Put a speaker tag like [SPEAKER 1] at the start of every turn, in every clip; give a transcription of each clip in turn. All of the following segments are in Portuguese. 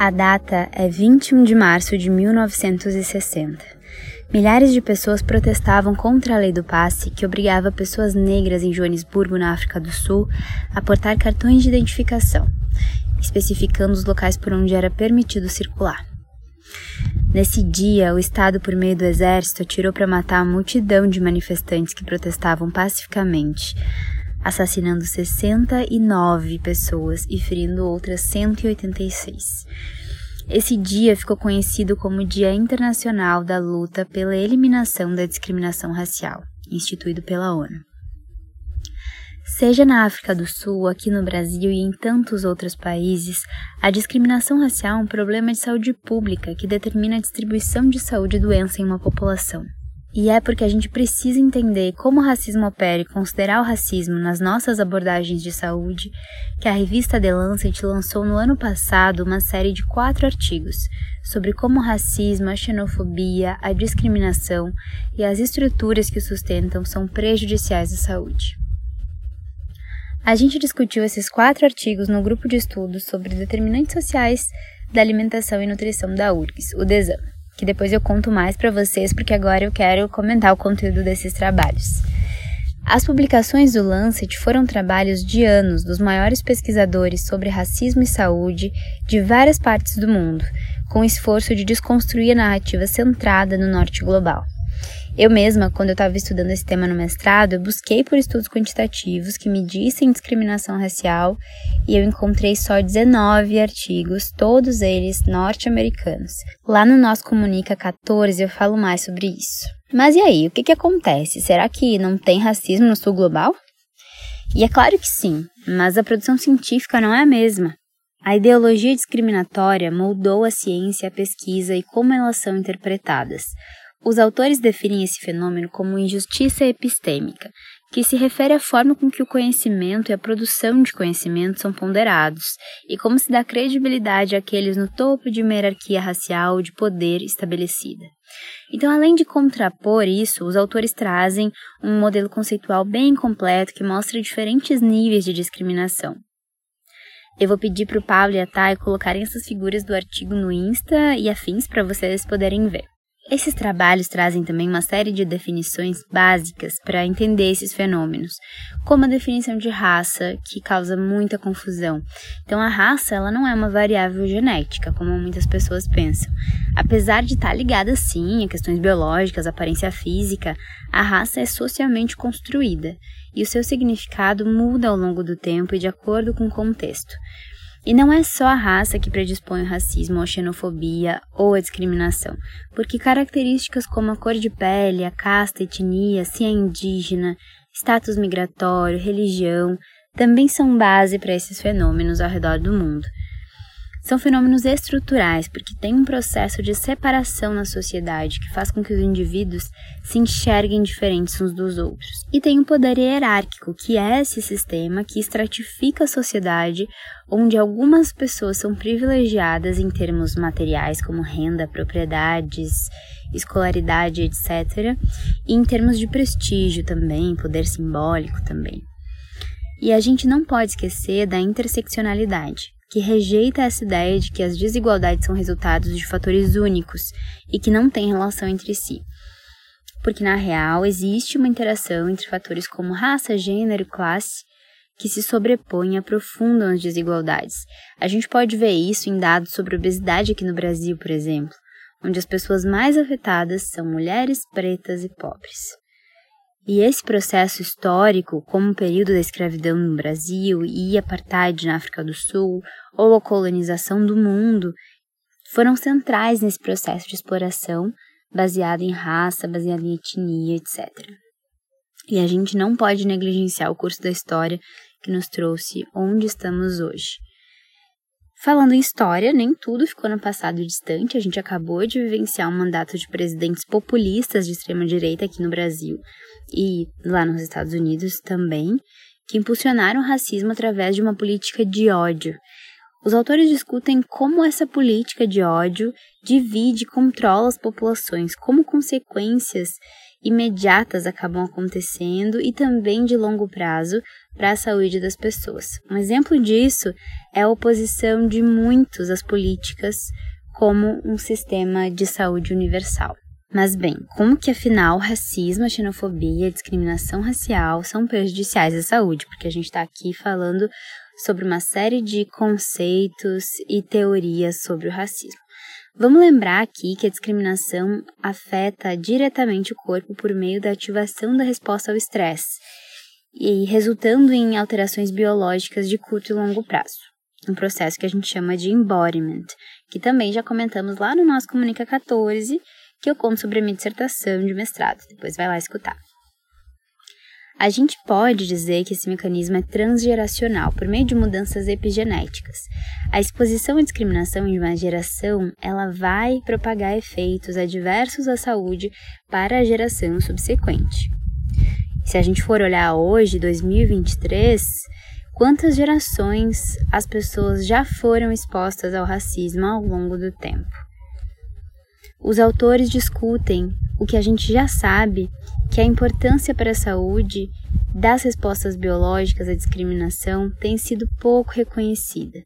[SPEAKER 1] A data é 21 de março de 1960. Milhares de pessoas protestavam contra a lei do passe, que obrigava pessoas negras em Joanesburgo, na África do Sul, a portar cartões de identificação, especificando os locais por onde era permitido circular. Nesse dia, o Estado, por meio do Exército, atirou para matar a multidão de manifestantes que protestavam pacificamente, assassinando 69 pessoas e ferindo outras 186. Esse dia ficou conhecido como Dia Internacional da Luta pela Eliminação da Discriminação Racial, instituído pela ONU. Seja na África do Sul, aqui no Brasil e em tantos outros países, a discriminação racial é um problema de saúde pública que determina a distribuição de saúde e doença em uma população. E é porque a gente precisa entender como o racismo opera e considerar o racismo nas nossas abordagens de saúde que a revista The Lancet lançou no ano passado uma série de quatro artigos sobre como o racismo, a xenofobia, a discriminação e as estruturas que o sustentam são prejudiciais à saúde. A gente discutiu esses quatro artigos no grupo de estudos sobre determinantes sociais da alimentação e nutrição da URGS, o DESAM que depois eu conto mais para vocês, porque agora eu quero comentar o conteúdo desses trabalhos. As publicações do Lancet foram trabalhos de anos dos maiores pesquisadores sobre racismo e saúde de várias partes do mundo, com o esforço de desconstruir a narrativa centrada no norte global. Eu mesma, quando eu estava estudando esse tema no mestrado, eu busquei por estudos quantitativos que medissem discriminação racial e eu encontrei só 19 artigos, todos eles norte-americanos. Lá no Nosso Comunica 14 eu falo mais sobre isso. Mas e aí, o que, que acontece? Será que não tem racismo no sul global? E é claro que sim, mas a produção científica não é a mesma. A ideologia discriminatória moldou a ciência, a pesquisa e como elas são interpretadas. Os autores definem esse fenômeno como injustiça epistêmica, que se refere à forma com que o conhecimento e a produção de conhecimento são ponderados, e como se dá credibilidade àqueles no topo de uma hierarquia racial de poder estabelecida. Então, além de contrapor isso, os autores trazem um modelo conceitual bem completo que mostra diferentes níveis de discriminação. Eu vou pedir para o Pablo e a Thay colocarem essas figuras do artigo no Insta e afins para vocês poderem ver. Esses trabalhos trazem também uma série de definições básicas para entender esses fenômenos, como a definição de raça, que causa muita confusão. Então, a raça ela não é uma variável genética, como muitas pessoas pensam. Apesar de estar ligada sim a questões biológicas, aparência física, a raça é socialmente construída e o seu significado muda ao longo do tempo e de acordo com o contexto. E não é só a raça que predispõe o racismo a xenofobia ou a discriminação, porque características como a cor de pele, a casta, a etnia, se é indígena, status migratório, religião, também são base para esses fenômenos ao redor do mundo. São fenômenos estruturais, porque tem um processo de separação na sociedade que faz com que os indivíduos se enxerguem diferentes uns dos outros. E tem um poder hierárquico, que é esse sistema que estratifica a sociedade, onde algumas pessoas são privilegiadas em termos materiais, como renda, propriedades, escolaridade, etc., e em termos de prestígio também, poder simbólico também. E a gente não pode esquecer da interseccionalidade, que rejeita essa ideia de que as desigualdades são resultados de fatores únicos e que não têm relação entre si. Porque, na real, existe uma interação entre fatores como raça, gênero, classe, que se sobrepõem e aprofundam as desigualdades. A gente pode ver isso em dados sobre obesidade aqui no Brasil, por exemplo, onde as pessoas mais afetadas são mulheres pretas e pobres. E esse processo histórico, como o período da escravidão no Brasil e apartheid na África do Sul, ou a colonização do mundo, foram centrais nesse processo de exploração baseado em raça, baseado em etnia, etc. E a gente não pode negligenciar o curso da história que nos trouxe onde estamos hoje. Falando em história, nem tudo ficou no passado distante. A gente acabou de vivenciar um mandato de presidentes populistas de extrema direita aqui no Brasil e lá nos Estados Unidos também, que impulsionaram o racismo através de uma política de ódio. Os autores discutem como essa política de ódio divide e controla as populações, como consequências imediatas acabam acontecendo e também de longo prazo para a saúde das pessoas. Um exemplo disso é a oposição de muitos às políticas como um sistema de saúde universal. Mas bem, como que afinal racismo, xenofobia discriminação racial são prejudiciais à saúde? Porque a gente está aqui falando sobre uma série de conceitos e teorias sobre o racismo. Vamos lembrar aqui que a discriminação afeta diretamente o corpo por meio da ativação da resposta ao estresse e resultando em alterações biológicas de curto e longo prazo. Um processo que a gente chama de embodiment, que também já comentamos lá no nosso Comunica 14, que eu conto sobre a minha dissertação de mestrado. Depois vai lá escutar. A gente pode dizer que esse mecanismo é transgeracional por meio de mudanças epigenéticas. A exposição à discriminação em uma geração, ela vai propagar efeitos adversos à saúde para a geração subsequente. Se a gente for olhar hoje, 2023, quantas gerações as pessoas já foram expostas ao racismo ao longo do tempo? Os autores discutem o que a gente já sabe, que a importância para a saúde das respostas biológicas à discriminação tem sido pouco reconhecida,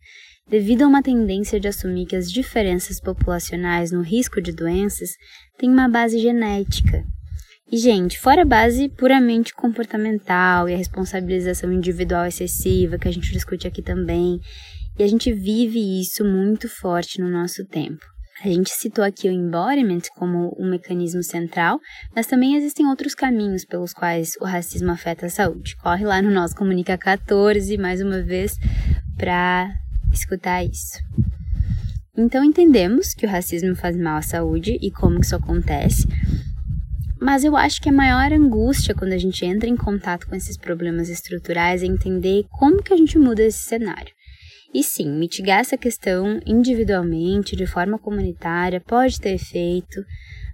[SPEAKER 1] devido a uma tendência de assumir que as diferenças populacionais no risco de doenças têm uma base genética. E, gente, fora a base puramente comportamental e a responsabilização individual excessiva, que a gente discute aqui também, e a gente vive isso muito forte no nosso tempo. A gente citou aqui o embodiment como um mecanismo central, mas também existem outros caminhos pelos quais o racismo afeta a saúde. Corre lá no nosso Comunica 14, mais uma vez, para escutar isso. Então entendemos que o racismo faz mal à saúde e como isso acontece, mas eu acho que a maior angústia quando a gente entra em contato com esses problemas estruturais é entender como que a gente muda esse cenário. E sim, mitigar essa questão individualmente, de forma comunitária, pode ter efeito,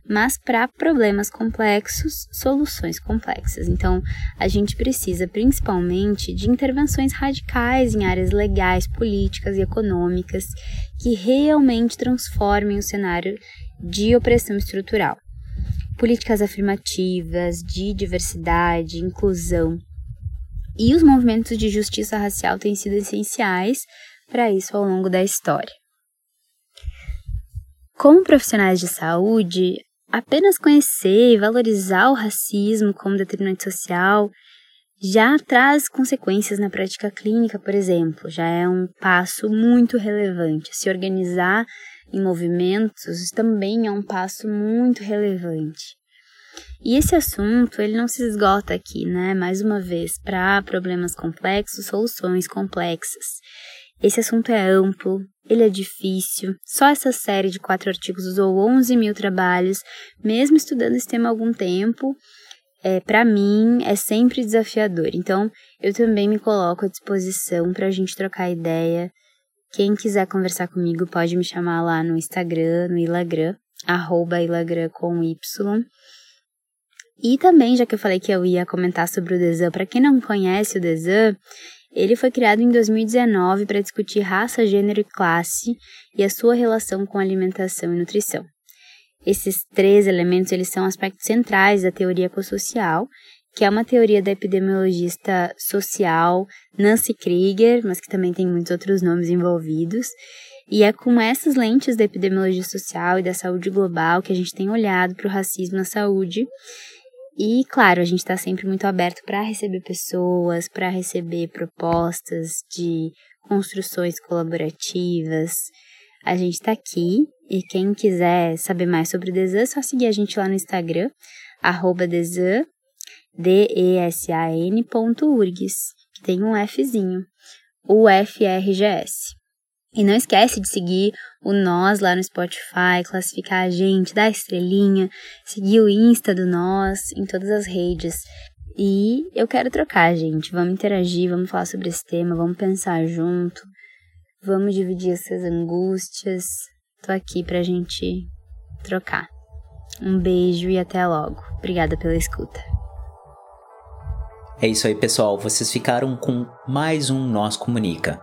[SPEAKER 1] mas para problemas complexos, soluções complexas. Então, a gente precisa principalmente de intervenções radicais em áreas legais, políticas e econômicas que realmente transformem o cenário de opressão estrutural. Políticas afirmativas, de diversidade, inclusão. E os movimentos de justiça racial têm sido essenciais para isso ao longo da história. Como profissionais de saúde, apenas conhecer e valorizar o racismo como determinante social já traz consequências na prática clínica, por exemplo, já é um passo muito relevante. Se organizar em movimentos também é um passo muito relevante. E esse assunto, ele não se esgota aqui, né? Mais uma vez, para problemas complexos, soluções complexas. Esse assunto é amplo, ele é difícil. Só essa série de quatro artigos usou 11 mil trabalhos, mesmo estudando esse tema há algum tempo. É, para mim, é sempre desafiador. Então, eu também me coloco à disposição para a gente trocar ideia. Quem quiser conversar comigo pode me chamar lá no Instagram, no Ilagram, arroba Ilagram com Y. E também, já que eu falei que eu ia comentar sobre o Desan, para quem não conhece o Desan, ele foi criado em 2019 para discutir raça, gênero e classe e a sua relação com alimentação e nutrição. Esses três elementos eles são aspectos centrais da teoria ecossocial, que é uma teoria da epidemiologista social Nancy Krieger, mas que também tem muitos outros nomes envolvidos. E é com essas lentes da epidemiologia social e da saúde global que a gente tem olhado para o racismo na saúde e, claro, a gente está sempre muito aberto para receber pessoas, para receber propostas de construções colaborativas. A gente está aqui e quem quiser saber mais sobre o Desan, é só seguir a gente lá no Instagram, arroba Desan, D-E-S-A-N ponto URGS, que tem um Fzinho, o FRGS. E não esquece de seguir o Nós lá no Spotify, classificar a gente, dar estrelinha, seguir o Insta do Nós em todas as redes. E eu quero trocar, gente. Vamos interagir, vamos falar sobre esse tema, vamos pensar junto. Vamos dividir essas angústias. Tô aqui pra gente trocar. Um beijo e até logo. Obrigada pela escuta.
[SPEAKER 2] É isso aí, pessoal. Vocês ficaram com mais um Nós Comunica.